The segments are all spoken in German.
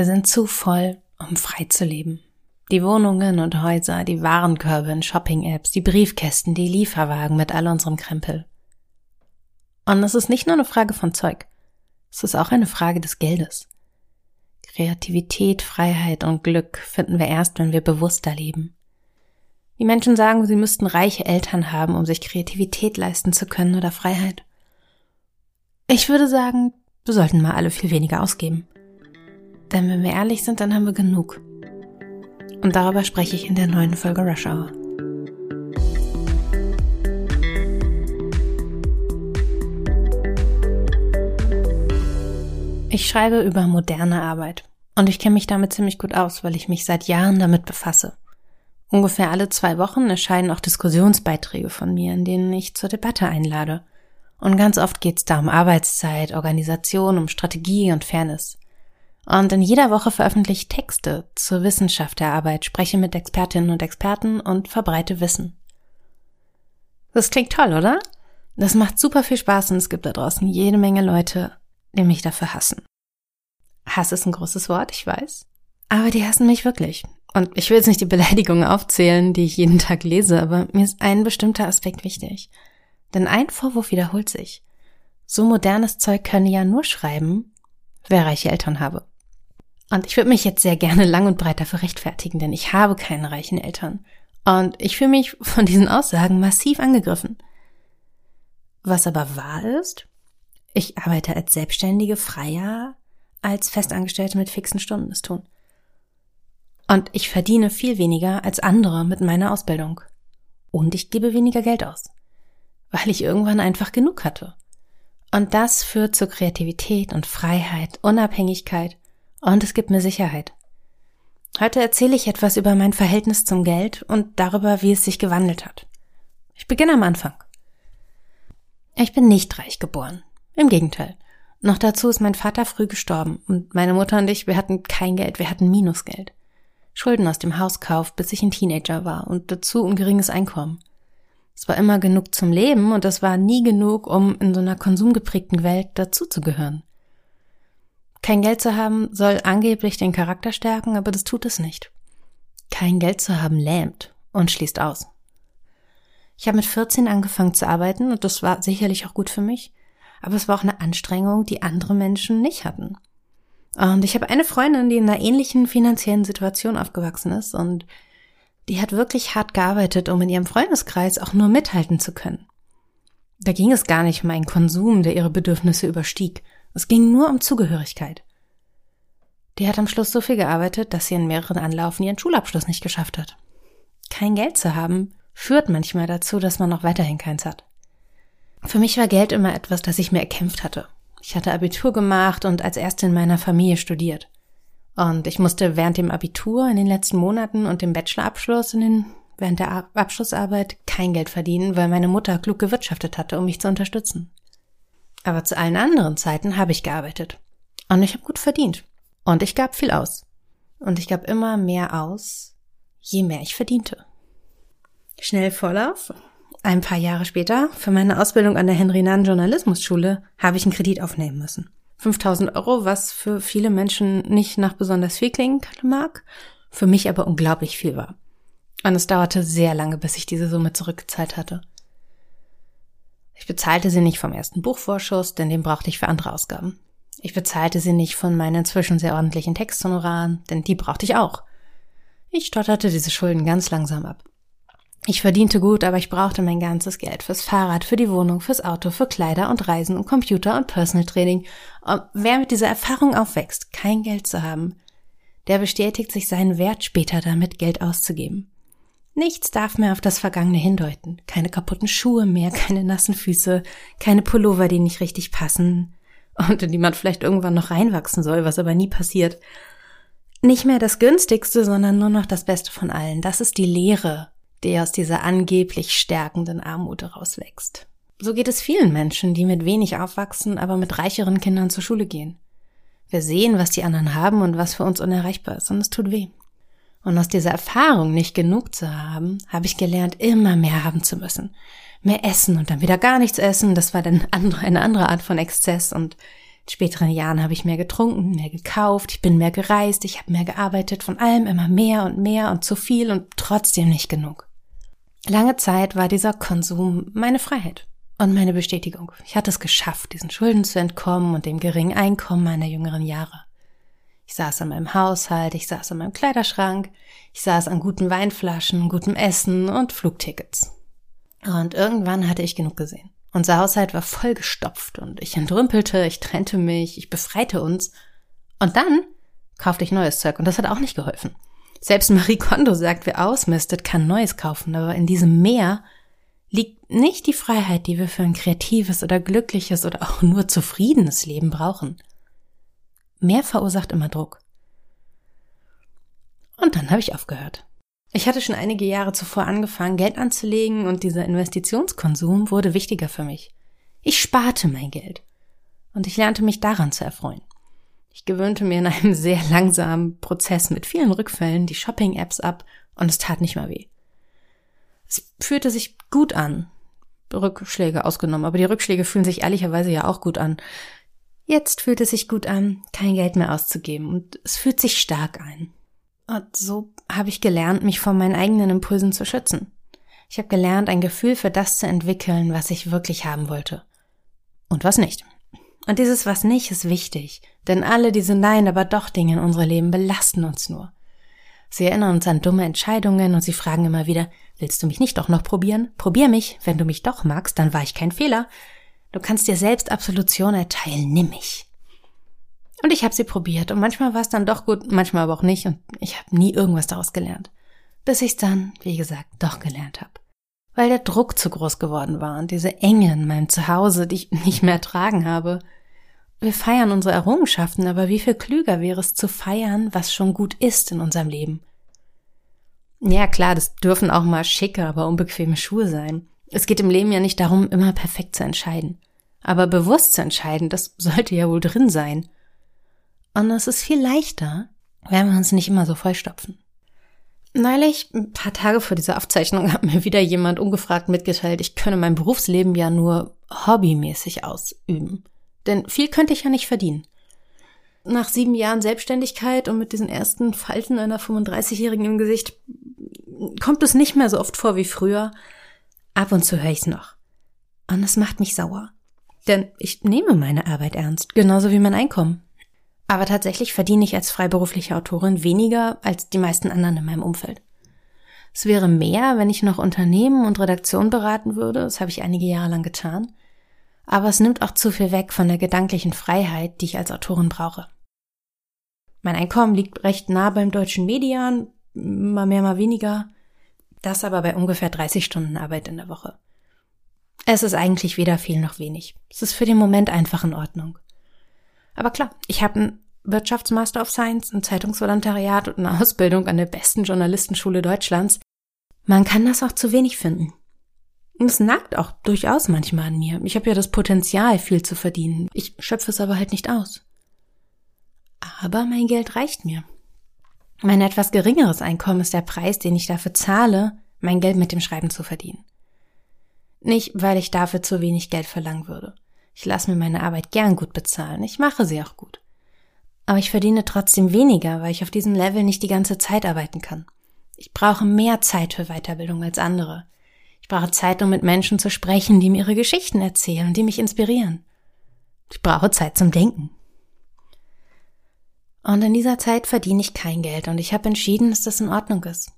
Wir sind zu voll, um frei zu leben. Die Wohnungen und Häuser, die Warenkörbe in Shopping-Apps, die Briefkästen, die Lieferwagen mit all unserem Krempel. Und es ist nicht nur eine Frage von Zeug. Es ist auch eine Frage des Geldes. Kreativität, Freiheit und Glück finden wir erst, wenn wir bewusster leben. Die Menschen sagen, sie müssten reiche Eltern haben, um sich Kreativität leisten zu können oder Freiheit. Ich würde sagen, wir sollten mal alle viel weniger ausgeben. Denn wenn wir ehrlich sind, dann haben wir genug. Und darüber spreche ich in der neuen Folge Rush Hour. Ich schreibe über moderne Arbeit und ich kenne mich damit ziemlich gut aus, weil ich mich seit Jahren damit befasse. Ungefähr alle zwei Wochen erscheinen auch Diskussionsbeiträge von mir, in denen ich zur Debatte einlade. Und ganz oft geht es da um Arbeitszeit, Organisation, um Strategie und Fairness. Und in jeder Woche veröffentliche ich Texte zur Wissenschaft der Arbeit, spreche mit Expertinnen und Experten und verbreite Wissen. Das klingt toll, oder? Das macht super viel Spaß und es gibt da draußen jede Menge Leute, die mich dafür hassen. Hass ist ein großes Wort, ich weiß. Aber die hassen mich wirklich. Und ich will jetzt nicht die Beleidigungen aufzählen, die ich jeden Tag lese, aber mir ist ein bestimmter Aspekt wichtig. Denn ein Vorwurf wiederholt sich. So modernes Zeug könne ja nur schreiben, wer reiche Eltern habe. Und ich würde mich jetzt sehr gerne lang und breit dafür rechtfertigen, denn ich habe keine reichen Eltern. Und ich fühle mich von diesen Aussagen massiv angegriffen. Was aber wahr ist, ich arbeite als Selbstständige freier als Festangestellte mit fixen Stunden es tun. Und ich verdiene viel weniger als andere mit meiner Ausbildung. Und ich gebe weniger Geld aus, weil ich irgendwann einfach genug hatte. Und das führt zu Kreativität und Freiheit, Unabhängigkeit und es gibt mir Sicherheit. Heute erzähle ich etwas über mein Verhältnis zum Geld und darüber, wie es sich gewandelt hat. Ich beginne am Anfang. Ich bin nicht reich geboren. Im Gegenteil. Noch dazu ist mein Vater früh gestorben und meine Mutter und ich, wir hatten kein Geld, wir hatten Minusgeld. Schulden aus dem Hauskauf, bis ich ein Teenager war und dazu ein geringes Einkommen. Es war immer genug zum Leben und es war nie genug, um in so einer konsumgeprägten Welt dazuzugehören. Kein Geld zu haben soll angeblich den Charakter stärken, aber das tut es nicht. Kein Geld zu haben lähmt und schließt aus. Ich habe mit 14 angefangen zu arbeiten und das war sicherlich auch gut für mich, aber es war auch eine Anstrengung, die andere Menschen nicht hatten. Und ich habe eine Freundin, die in einer ähnlichen finanziellen Situation aufgewachsen ist und die hat wirklich hart gearbeitet, um in ihrem Freundeskreis auch nur mithalten zu können. Da ging es gar nicht um einen Konsum, der ihre Bedürfnisse überstieg, es ging nur um Zugehörigkeit. Die hat am Schluss so viel gearbeitet, dass sie in mehreren Anlaufen ihren Schulabschluss nicht geschafft hat. Kein Geld zu haben, führt manchmal dazu, dass man noch weiterhin keins hat. Für mich war Geld immer etwas, das ich mir erkämpft hatte. Ich hatte Abitur gemacht und als erste in meiner Familie studiert. Und ich musste während dem Abitur in den letzten Monaten und dem Bachelorabschluss in den, während der Abschlussarbeit kein Geld verdienen, weil meine Mutter klug gewirtschaftet hatte, um mich zu unterstützen. Aber zu allen anderen Zeiten habe ich gearbeitet. Und ich habe gut verdient. Und ich gab viel aus. Und ich gab immer mehr aus, je mehr ich verdiente. Schnell Vorlauf. Ein paar Jahre später, für meine Ausbildung an der Henry-Nannen Journalismusschule, habe ich einen Kredit aufnehmen müssen. 5000 Euro, was für viele Menschen nicht nach besonders viel klingen mag, für mich aber unglaublich viel war. Und es dauerte sehr lange, bis ich diese Summe zurückgezahlt hatte. Ich bezahlte sie nicht vom ersten Buchvorschuss, denn den brauchte ich für andere Ausgaben. Ich bezahlte sie nicht von meinen inzwischen sehr ordentlichen Texthonoraren, denn die brauchte ich auch. Ich stotterte diese Schulden ganz langsam ab. Ich verdiente gut, aber ich brauchte mein ganzes Geld fürs Fahrrad, für die Wohnung, fürs Auto, für Kleider und Reisen und Computer und Personal Training. Und wer mit dieser Erfahrung aufwächst, kein Geld zu haben, der bestätigt sich seinen Wert später damit, Geld auszugeben. Nichts darf mehr auf das Vergangene hindeuten. Keine kaputten Schuhe mehr, keine nassen Füße, keine Pullover, die nicht richtig passen und in die man vielleicht irgendwann noch reinwachsen soll, was aber nie passiert. Nicht mehr das günstigste, sondern nur noch das Beste von allen. Das ist die Lehre, die aus dieser angeblich stärkenden Armut herauswächst. So geht es vielen Menschen, die mit wenig aufwachsen, aber mit reicheren Kindern zur Schule gehen. Wir sehen, was die anderen haben und was für uns unerreichbar ist, und es tut weh. Und aus dieser Erfahrung, nicht genug zu haben, habe ich gelernt, immer mehr haben zu müssen. Mehr essen und dann wieder gar nichts essen, das war dann eine andere Art von Exzess und In späteren Jahren habe ich mehr getrunken, mehr gekauft, ich bin mehr gereist, ich habe mehr gearbeitet, von allem immer mehr und mehr und zu viel und trotzdem nicht genug. Lange Zeit war dieser Konsum meine Freiheit und meine Bestätigung. Ich hatte es geschafft, diesen Schulden zu entkommen und dem geringen Einkommen meiner jüngeren Jahre. Ich saß an meinem Haushalt, ich saß an meinem Kleiderschrank, ich saß an guten Weinflaschen, gutem Essen und Flugtickets. Und irgendwann hatte ich genug gesehen. Unser Haushalt war voll gestopft und ich entrümpelte, ich trennte mich, ich befreite uns. Und dann kaufte ich neues Zeug und das hat auch nicht geholfen. Selbst Marie Kondo sagt, wer ausmistet, kann Neues kaufen, aber in diesem Meer liegt nicht die Freiheit, die wir für ein kreatives oder glückliches oder auch nur zufriedenes Leben brauchen. Mehr verursacht immer Druck. Und dann habe ich aufgehört. Ich hatte schon einige Jahre zuvor angefangen, Geld anzulegen und dieser Investitionskonsum wurde wichtiger für mich. Ich sparte mein Geld. Und ich lernte mich daran zu erfreuen. Ich gewöhnte mir in einem sehr langsamen Prozess mit vielen Rückfällen die Shopping-Apps ab und es tat nicht mal weh. Es fühlte sich gut an. Rückschläge ausgenommen, aber die Rückschläge fühlen sich ehrlicherweise ja auch gut an. Jetzt fühlt es sich gut an, kein Geld mehr auszugeben und es fühlt sich stark ein. Und so habe ich gelernt, mich vor meinen eigenen Impulsen zu schützen. Ich habe gelernt, ein Gefühl für das zu entwickeln, was ich wirklich haben wollte. Und was nicht. Und dieses was nicht ist wichtig, denn alle diese Nein, aber doch Dinge in unserem Leben belasten uns nur. Sie erinnern uns an dumme Entscheidungen und sie fragen immer wieder, willst du mich nicht doch noch probieren? Probier mich, wenn du mich doch magst, dann war ich kein Fehler. Du kannst dir selbst Absolution erteilen, nimm mich. Und ich habe sie probiert und manchmal war es dann doch gut, manchmal aber auch nicht und ich habe nie irgendwas daraus gelernt. Bis ich dann, wie gesagt, doch gelernt habe. Weil der Druck zu groß geworden war und diese Enge in meinem Zuhause, die ich nicht mehr ertragen habe. Wir feiern unsere Errungenschaften, aber wie viel klüger wäre es zu feiern, was schon gut ist in unserem Leben. Ja klar, das dürfen auch mal schicke, aber unbequeme Schuhe sein. Es geht im Leben ja nicht darum, immer perfekt zu entscheiden. Aber bewusst zu entscheiden, das sollte ja wohl drin sein. Und es ist viel leichter, wenn wir uns nicht immer so vollstopfen. Neulich, ein paar Tage vor dieser Aufzeichnung, hat mir wieder jemand ungefragt mitgeteilt, ich könne mein Berufsleben ja nur hobbymäßig ausüben. Denn viel könnte ich ja nicht verdienen. Nach sieben Jahren Selbstständigkeit und mit diesen ersten Falten einer 35-Jährigen im Gesicht kommt es nicht mehr so oft vor wie früher. Ab und zu höre ich's noch. Und es macht mich sauer. Denn ich nehme meine Arbeit ernst, genauso wie mein Einkommen. Aber tatsächlich verdiene ich als freiberufliche Autorin weniger als die meisten anderen in meinem Umfeld. Es wäre mehr, wenn ich noch Unternehmen und Redaktionen beraten würde, das habe ich einige Jahre lang getan, aber es nimmt auch zu viel weg von der gedanklichen Freiheit, die ich als Autorin brauche. Mein Einkommen liegt recht nah beim deutschen Median, mal mehr, mal weniger, das aber bei ungefähr 30 Stunden Arbeit in der Woche. Es ist eigentlich weder viel noch wenig. Es ist für den Moment einfach in Ordnung. Aber klar, ich habe einen Wirtschaftsmaster of Science, ein Zeitungsvolontariat und eine Ausbildung an der besten Journalistenschule Deutschlands. Man kann das auch zu wenig finden. Und es nagt auch durchaus manchmal an mir. Ich habe ja das Potenzial, viel zu verdienen. Ich schöpfe es aber halt nicht aus. Aber mein Geld reicht mir. Mein etwas geringeres Einkommen ist der Preis, den ich dafür zahle, mein Geld mit dem Schreiben zu verdienen. Nicht, weil ich dafür zu wenig Geld verlangen würde. Ich lasse mir meine Arbeit gern gut bezahlen. Ich mache sie auch gut. Aber ich verdiene trotzdem weniger, weil ich auf diesem Level nicht die ganze Zeit arbeiten kann. Ich brauche mehr Zeit für Weiterbildung als andere. Ich brauche Zeit, um mit Menschen zu sprechen, die mir ihre Geschichten erzählen und die mich inspirieren. Ich brauche Zeit zum Denken. Und in dieser Zeit verdiene ich kein Geld und ich habe entschieden, dass das in Ordnung ist.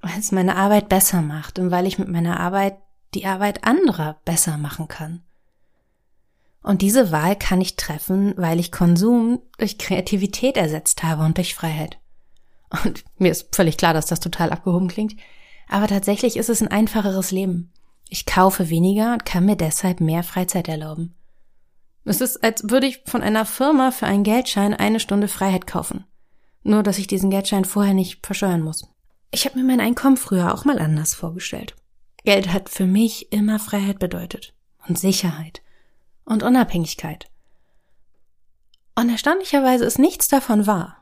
Weil es meine Arbeit besser macht und weil ich mit meiner Arbeit die Arbeit anderer besser machen kann. Und diese Wahl kann ich treffen, weil ich Konsum durch Kreativität ersetzt habe und durch Freiheit. Und mir ist völlig klar, dass das total abgehoben klingt, aber tatsächlich ist es ein einfacheres Leben. Ich kaufe weniger und kann mir deshalb mehr Freizeit erlauben. Es ist, als würde ich von einer Firma für einen Geldschein eine Stunde Freiheit kaufen. Nur, dass ich diesen Geldschein vorher nicht verscheuern muss. Ich habe mir mein Einkommen früher auch mal anders vorgestellt. Geld hat für mich immer Freiheit bedeutet und Sicherheit und Unabhängigkeit. Und erstaunlicherweise ist nichts davon wahr.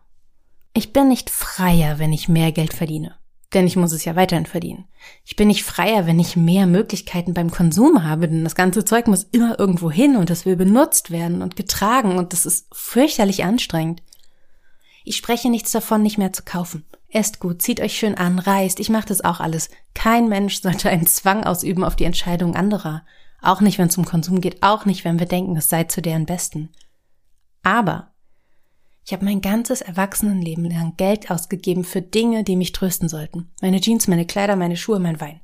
Ich bin nicht freier, wenn ich mehr Geld verdiene. Denn ich muss es ja weiterhin verdienen. Ich bin nicht freier, wenn ich mehr Möglichkeiten beim Konsum habe, denn das ganze Zeug muss immer irgendwo hin und es will benutzt werden und getragen und das ist fürchterlich anstrengend. Ich spreche nichts davon, nicht mehr zu kaufen. Esst gut, zieht euch schön an, reist, ich mache das auch alles. Kein Mensch sollte einen Zwang ausüben auf die Entscheidung anderer. Auch nicht, wenn es um Konsum geht, auch nicht, wenn wir denken, es sei zu deren Besten. Aber ich habe mein ganzes Erwachsenenleben lang Geld ausgegeben für Dinge, die mich trösten sollten. Meine Jeans, meine Kleider, meine Schuhe, mein Wein.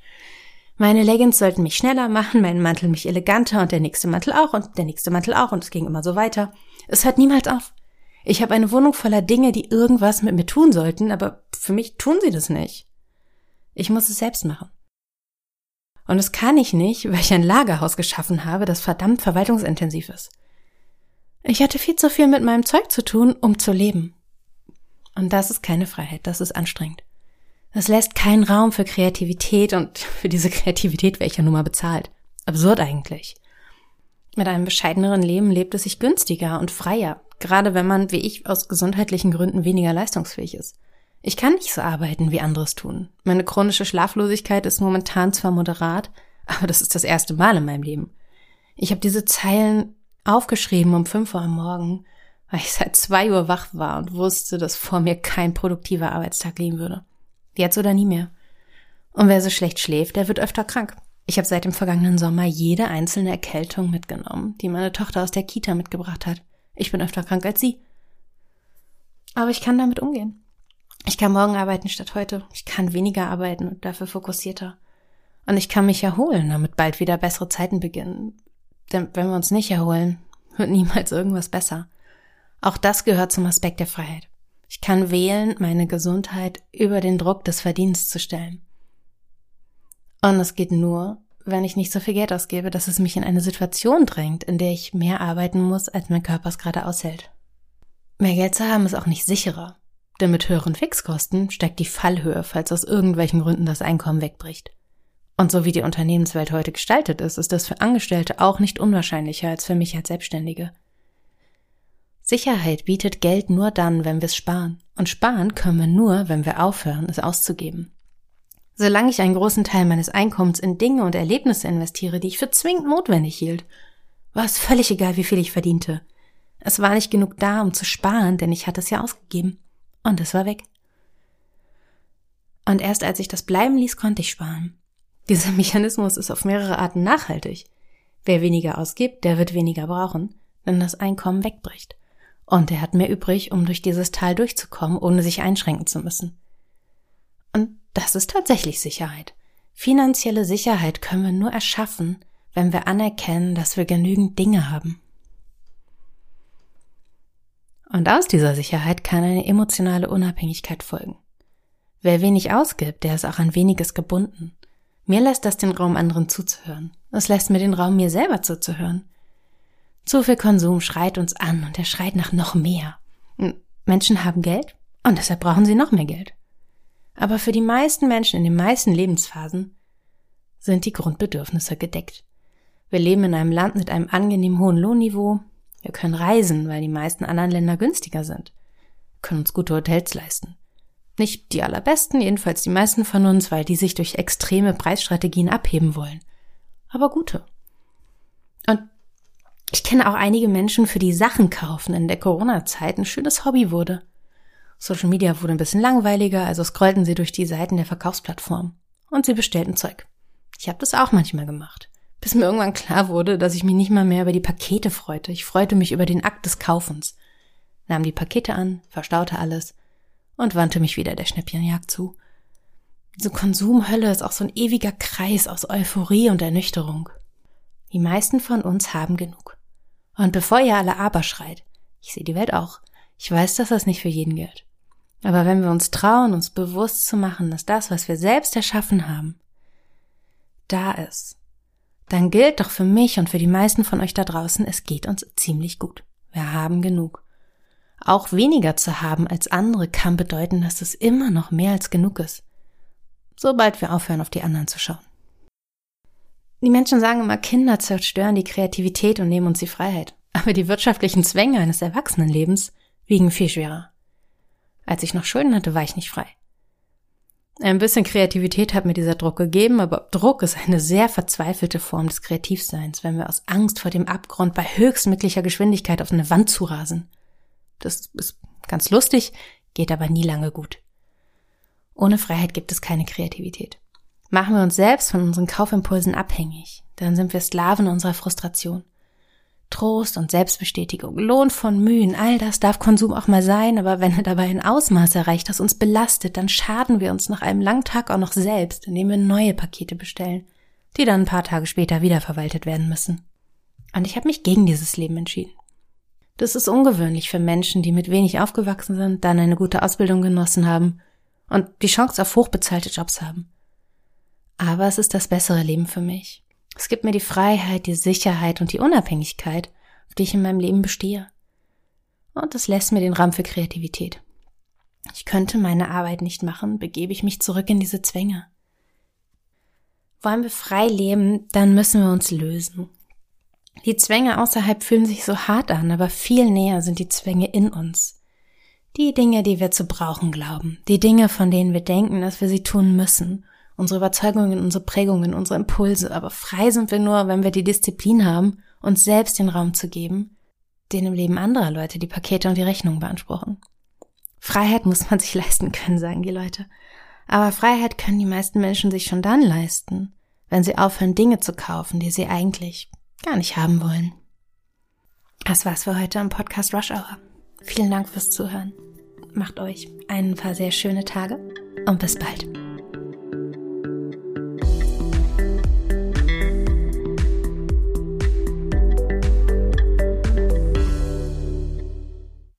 Meine Leggings sollten mich schneller machen, mein Mantel mich eleganter und der nächste Mantel auch und der nächste Mantel auch und es ging immer so weiter. Es hört niemals auf. Ich habe eine Wohnung voller Dinge, die irgendwas mit mir tun sollten, aber für mich tun sie das nicht. Ich muss es selbst machen. Und das kann ich nicht, weil ich ein Lagerhaus geschaffen habe, das verdammt verwaltungsintensiv ist. Ich hatte viel zu viel mit meinem Zeug zu tun, um zu leben. Und das ist keine Freiheit, das ist anstrengend. Das lässt keinen Raum für Kreativität und für diese Kreativität wäre ich ja nun mal bezahlt. Absurd eigentlich. Mit einem bescheideneren Leben lebt es sich günstiger und freier, gerade wenn man, wie ich, aus gesundheitlichen Gründen weniger leistungsfähig ist. Ich kann nicht so arbeiten, wie anderes tun. Meine chronische Schlaflosigkeit ist momentan zwar moderat, aber das ist das erste Mal in meinem Leben. Ich habe diese Zeilen aufgeschrieben um fünf Uhr am Morgen, weil ich seit zwei Uhr wach war und wusste, dass vor mir kein produktiver Arbeitstag liegen würde. Jetzt oder nie mehr. Und wer so schlecht schläft, der wird öfter krank. Ich habe seit dem vergangenen Sommer jede einzelne Erkältung mitgenommen, die meine Tochter aus der Kita mitgebracht hat. Ich bin öfter krank als sie. Aber ich kann damit umgehen. Ich kann morgen arbeiten statt heute. Ich kann weniger arbeiten und dafür fokussierter. Und ich kann mich erholen, damit bald wieder bessere Zeiten beginnen. Denn wenn wir uns nicht erholen, wird niemals irgendwas besser. Auch das gehört zum Aspekt der Freiheit. Ich kann wählen, meine Gesundheit über den Druck des Verdienstes zu stellen. Und es geht nur, wenn ich nicht so viel Geld ausgebe, dass es mich in eine Situation drängt, in der ich mehr arbeiten muss, als mein Körper es gerade aushält. Mehr Geld zu haben ist auch nicht sicherer, denn mit höheren Fixkosten steigt die Fallhöhe, falls aus irgendwelchen Gründen das Einkommen wegbricht. Und so wie die Unternehmenswelt heute gestaltet ist, ist das für Angestellte auch nicht unwahrscheinlicher als für mich als Selbstständige. Sicherheit bietet Geld nur dann, wenn wir es sparen. Und sparen können wir nur, wenn wir aufhören, es auszugeben. Solange ich einen großen Teil meines Einkommens in Dinge und Erlebnisse investiere, die ich für zwingend notwendig hielt, war es völlig egal, wie viel ich verdiente. Es war nicht genug da, um zu sparen, denn ich hatte es ja ausgegeben. Und es war weg. Und erst als ich das bleiben ließ, konnte ich sparen. Dieser Mechanismus ist auf mehrere Arten nachhaltig. Wer weniger ausgibt, der wird weniger brauchen, wenn das Einkommen wegbricht. Und er hat mehr übrig, um durch dieses Tal durchzukommen, ohne sich einschränken zu müssen. Und das ist tatsächlich Sicherheit. Finanzielle Sicherheit können wir nur erschaffen, wenn wir anerkennen, dass wir genügend Dinge haben. Und aus dieser Sicherheit kann eine emotionale Unabhängigkeit folgen. Wer wenig ausgibt, der ist auch an weniges gebunden. Mir lässt das den Raum, anderen zuzuhören. Es lässt mir den Raum, mir selber zuzuhören. Zu viel Konsum schreit uns an und er schreit nach noch mehr. Menschen haben Geld und deshalb brauchen sie noch mehr Geld. Aber für die meisten Menschen in den meisten Lebensphasen sind die Grundbedürfnisse gedeckt. Wir leben in einem Land mit einem angenehm hohen Lohnniveau. Wir können reisen, weil die meisten anderen Länder günstiger sind. Wir können uns gute Hotels leisten. Nicht die allerbesten, jedenfalls die meisten von uns, weil die sich durch extreme Preisstrategien abheben wollen. Aber gute. Und ich kenne auch einige Menschen, für die Sachen kaufen in der Corona-Zeit ein schönes Hobby wurde. Social Media wurde ein bisschen langweiliger, also scrollten sie durch die Seiten der Verkaufsplattform. Und sie bestellten Zeug. Ich habe das auch manchmal gemacht. Bis mir irgendwann klar wurde, dass ich mich nicht mal mehr über die Pakete freute. Ich freute mich über den Akt des Kaufens. Nahm die Pakete an, verstaute alles und wandte mich wieder der Schnäppchenjagd zu. Diese Konsumhölle ist auch so ein ewiger Kreis aus Euphorie und Ernüchterung. Die meisten von uns haben genug. Und bevor ihr alle aber schreit, ich sehe die Welt auch. Ich weiß, dass das nicht für jeden gilt. Aber wenn wir uns trauen, uns bewusst zu machen, dass das, was wir selbst erschaffen haben, da ist, dann gilt doch für mich und für die meisten von euch da draußen, es geht uns ziemlich gut. Wir haben genug. Auch weniger zu haben als andere kann bedeuten, dass es immer noch mehr als genug ist. Sobald wir aufhören, auf die anderen zu schauen. Die Menschen sagen immer, Kinder zerstören die Kreativität und nehmen uns die Freiheit. Aber die wirtschaftlichen Zwänge eines Erwachsenenlebens wiegen viel schwerer. Als ich noch Schulden hatte, war ich nicht frei. Ein bisschen Kreativität hat mir dieser Druck gegeben, aber Druck ist eine sehr verzweifelte Form des Kreativseins, wenn wir aus Angst vor dem Abgrund bei höchstmöglicher Geschwindigkeit auf eine Wand zurasen. Das ist ganz lustig, geht aber nie lange gut. Ohne Freiheit gibt es keine Kreativität. Machen wir uns selbst von unseren Kaufimpulsen abhängig, dann sind wir Sklaven unserer Frustration. Trost und Selbstbestätigung, Lohn von Mühen, all das darf Konsum auch mal sein, aber wenn er dabei ein Ausmaß erreicht, das uns belastet, dann schaden wir uns nach einem langen Tag auch noch selbst, indem wir neue Pakete bestellen, die dann ein paar Tage später wiederverwaltet werden müssen. Und ich habe mich gegen dieses Leben entschieden. Das ist ungewöhnlich für Menschen, die mit wenig aufgewachsen sind, dann eine gute Ausbildung genossen haben und die Chance auf hochbezahlte Jobs haben. Aber es ist das bessere Leben für mich. Es gibt mir die Freiheit, die Sicherheit und die Unabhängigkeit, auf die ich in meinem Leben bestehe. Und es lässt mir den Raum für Kreativität. Ich könnte meine Arbeit nicht machen, begebe ich mich zurück in diese Zwänge. Wollen wir frei leben, dann müssen wir uns lösen. Die Zwänge außerhalb fühlen sich so hart an, aber viel näher sind die Zwänge in uns. Die Dinge, die wir zu brauchen glauben, die Dinge, von denen wir denken, dass wir sie tun müssen unsere Überzeugungen, unsere Prägungen, unsere Impulse, aber frei sind wir nur, wenn wir die Disziplin haben, uns selbst den Raum zu geben, den im Leben anderer Leute die Pakete und die Rechnungen beanspruchen. Freiheit muss man sich leisten können, sagen die Leute. Aber Freiheit können die meisten Menschen sich schon dann leisten, wenn sie aufhören, Dinge zu kaufen, die sie eigentlich gar nicht haben wollen. Das war's für heute am Podcast Rush Hour. Vielen Dank fürs Zuhören. Macht euch ein paar sehr schöne Tage und bis bald.